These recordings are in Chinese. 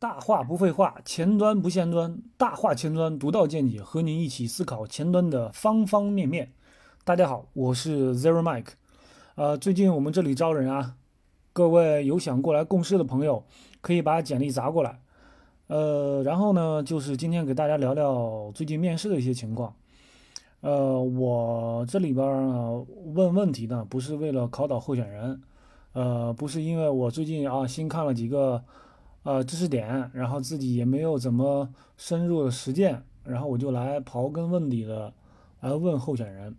大话不废话，前端不限端，大话前端独到见解，和您一起思考前端的方方面面。大家好，我是 Zero Mike。呃，最近我们这里招人啊，各位有想过来共事的朋友，可以把简历砸过来。呃，然后呢，就是今天给大家聊聊最近面试的一些情况。呃，我这里边呢问问题呢，不是为了考倒候选人，呃，不是因为我最近啊新看了几个。呃，知识点，然后自己也没有怎么深入的实践，然后我就来刨根问底的来问候选人。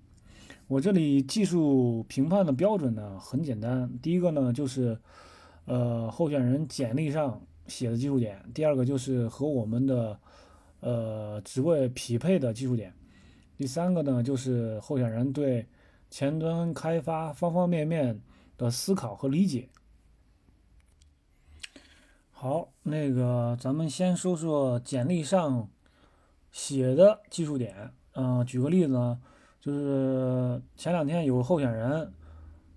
我这里技术评判的标准呢很简单，第一个呢就是呃候选人简历上写的技术点，第二个就是和我们的呃职位匹配的技术点，第三个呢就是候选人对前端开发方方面面的思考和理解。好，那个咱们先说说简历上写的技术点。嗯，举个例子呢，就是前两天有个候选人，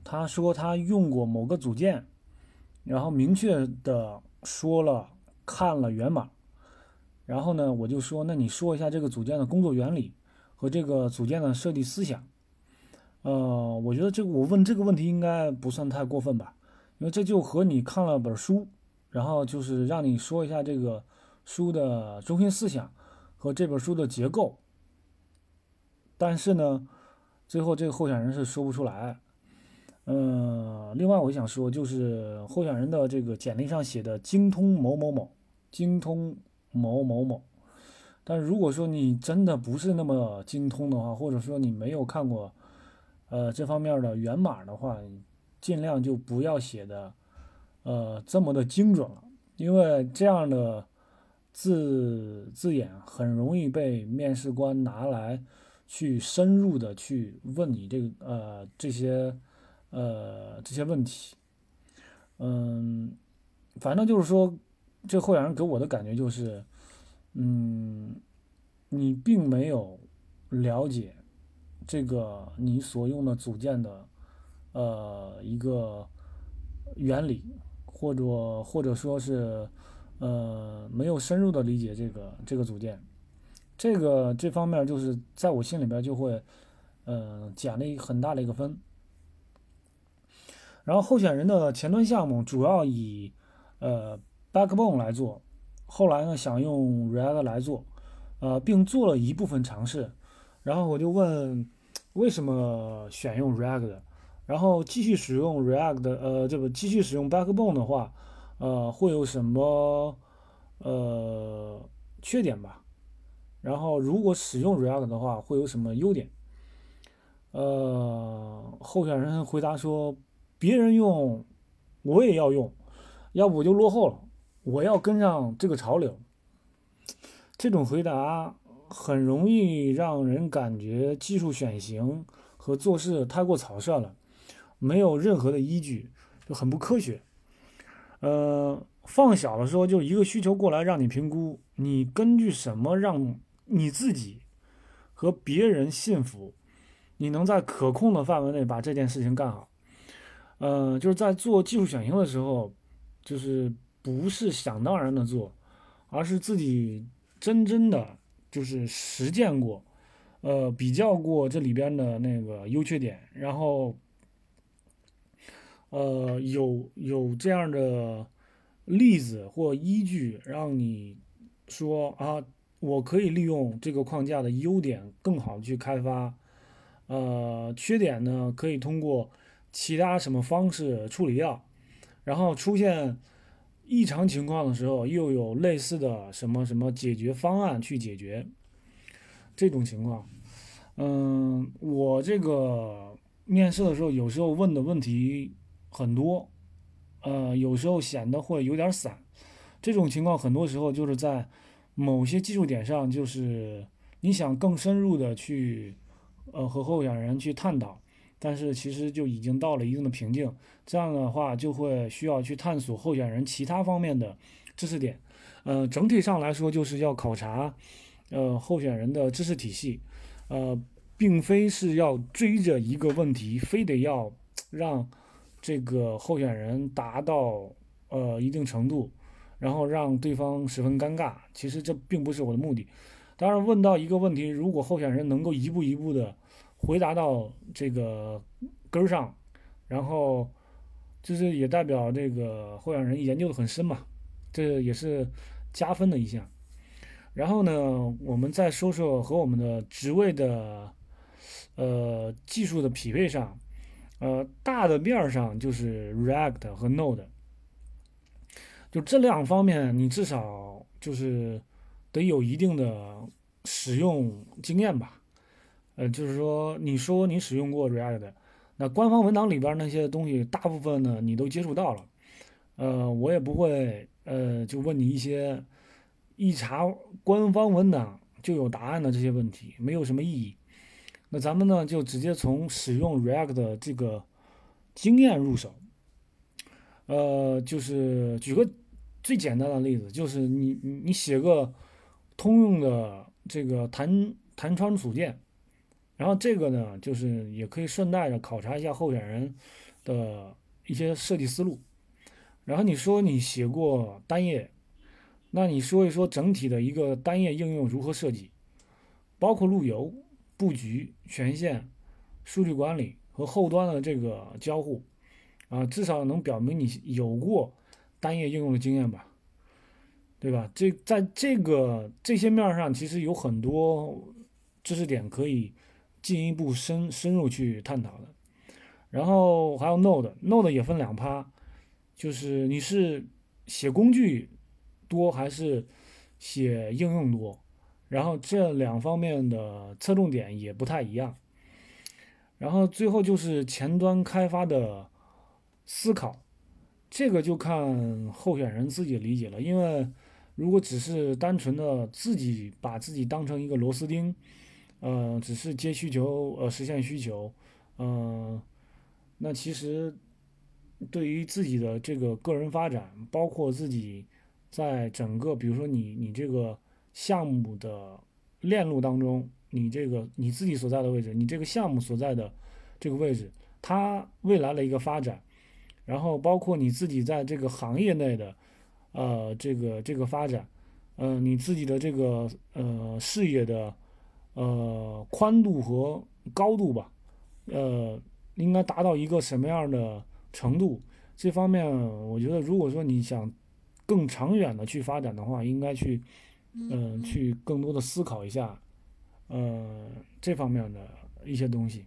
他说他用过某个组件，然后明确的说了看了源码。然后呢，我就说，那你说一下这个组件的工作原理和这个组件的设计思想。呃，我觉得这个我问这个问题应该不算太过分吧，因为这就和你看了本书。然后就是让你说一下这个书的中心思想和这本书的结构，但是呢，最后这个候选人是说不出来。嗯，另外我想说，就是候选人的这个简历上写的精通某某某，精通某某某，但如果说你真的不是那么精通的话，或者说你没有看过呃这方面的源码的话，尽量就不要写的。呃，这么的精准了，因为这样的字字眼很容易被面试官拿来去深入的去问你这个呃这些呃这些问题。嗯，反正就是说，这候选人给我的感觉就是，嗯，你并没有了解这个你所用的组件的呃一个原理。或者或者说是，呃，没有深入的理解这个这个组件，这个这方面就是在我心里边就会，呃，减了一很大的一个分。然后候选人的前端项目主要以呃 Backbone 来做，后来呢想用 React 来做，呃，并做了一部分尝试。然后我就问，为什么选用 React？然后继续使用 React，呃，这个继续使用 Backbone 的话，呃，会有什么呃缺点吧？然后如果使用 React 的话，会有什么优点？呃，候选人回答说：“别人用，我也要用，要不我就落后了，我要跟上这个潮流。”这种回答很容易让人感觉技术选型和做事太过草率了。没有任何的依据，就很不科学。呃，放小了说，就一个需求过来让你评估，你根据什么让你自己和别人信服？你能在可控的范围内把这件事情干好？呃，就是在做技术选型的时候，就是不是想当然的做，而是自己真真的就是实践过，呃，比较过这里边的那个优缺点，然后。呃，有有这样的例子或依据，让你说啊，我可以利用这个框架的优点，更好去开发。呃，缺点呢，可以通过其他什么方式处理掉。然后出现异常情况的时候，又有类似的什么什么解决方案去解决这种情况。嗯，我这个面试的时候，有时候问的问题。很多，呃，有时候显得会有点散。这种情况很多时候就是在某些技术点上，就是你想更深入的去，呃，和候选人去探讨，但是其实就已经到了一定的瓶颈。这样的话，就会需要去探索候选人其他方面的知识点。呃，整体上来说，就是要考察，呃，候选人的知识体系，呃，并非是要追着一个问题，非得要让。这个候选人达到呃一定程度，然后让对方十分尴尬。其实这并不是我的目的。当然，问到一个问题，如果候选人能够一步一步的回答到这个根儿上，然后就是也代表这个候选人研究的很深嘛，这也是加分的一项。然后呢，我们再说说和我们的职位的呃技术的匹配上，呃大的面上就是 React 和 Node，就这两方面你至少就是得有一定的使用经验吧。呃，就是说你说你使用过 React，那官方文档里边那些东西大部分呢你都接触到了，呃，我也不会呃就问你一些。一查官方文档就有答案的这些问题没有什么意义。那咱们呢就直接从使用 React 的这个经验入手。呃，就是举个最简单的例子，就是你你你写个通用的这个弹弹窗组件，然后这个呢就是也可以顺带着考察一下候选人的一些设计思路。然后你说你写过单页。那你说一说整体的一个单页应用如何设计，包括路由、布局、权限、数据管理和后端的这个交互，啊，至少能表明你有过单页应用的经验吧，对吧？这在这个这些面上，其实有很多知识点可以进一步深深入去探讨的。然后还有 Node，Node 也分两趴，就是你是写工具。多还是写应用多，然后这两方面的侧重点也不太一样。然后最后就是前端开发的思考，这个就看候选人自己理解了。因为如果只是单纯的自己把自己当成一个螺丝钉，呃，只是接需求，呃，实现需求，嗯，那其实对于自己的这个个人发展，包括自己。在整个，比如说你你这个项目的链路当中，你这个你自己所在的位置，你这个项目所在的这个位置，它未来的一个发展，然后包括你自己在这个行业内的呃这个这个发展，呃你自己的这个呃视野的呃宽度和高度吧，呃应该达到一个什么样的程度？这方面我觉得，如果说你想。更长远的去发展的话，应该去，嗯，去更多的思考一下，呃，这方面的一些东西。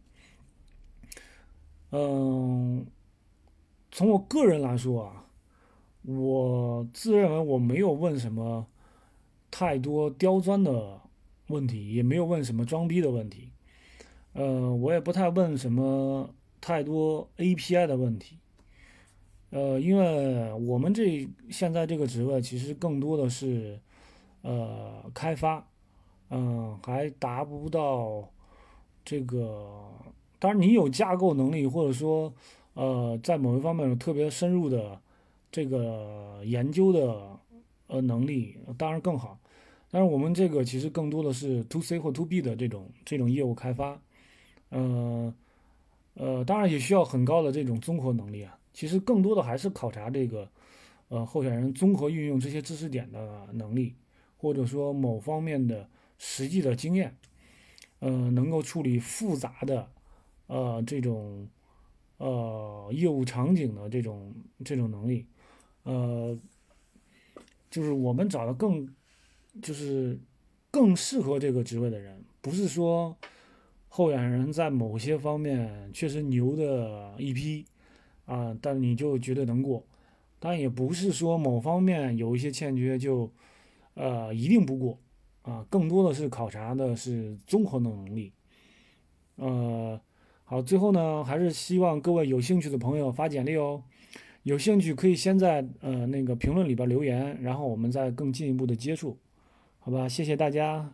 嗯，从我个人来说啊，我自认为我没有问什么太多刁钻的问题，也没有问什么装逼的问题，呃，我也不太问什么太多 API 的问题。呃，因为我们这现在这个职位其实更多的是，呃，开发，嗯，还达不到这个。当然，你有架构能力，或者说，呃，在某一方面有特别深入的这个研究的呃能力，当然更好。但是我们这个其实更多的是 to C 或 to B 的这种这种业务开发，呃，呃，当然也需要很高的这种综合能力啊。其实更多的还是考察这个，呃，候选人综合运用这些知识点的能力，或者说某方面的实际的经验，呃，能够处理复杂的，呃，这种，呃，业务场景的这种这种能力，呃，就是我们找的更，就是更适合这个职位的人，不是说候选人在某些方面确实牛的一批。啊，但你就绝对能过，但也不是说某方面有一些欠缺就，呃，一定不过，啊，更多的是考察的是综合能力，呃，好，最后呢，还是希望各位有兴趣的朋友发简历哦，有兴趣可以先在呃那个评论里边留言，然后我们再更进一步的接触，好吧，谢谢大家。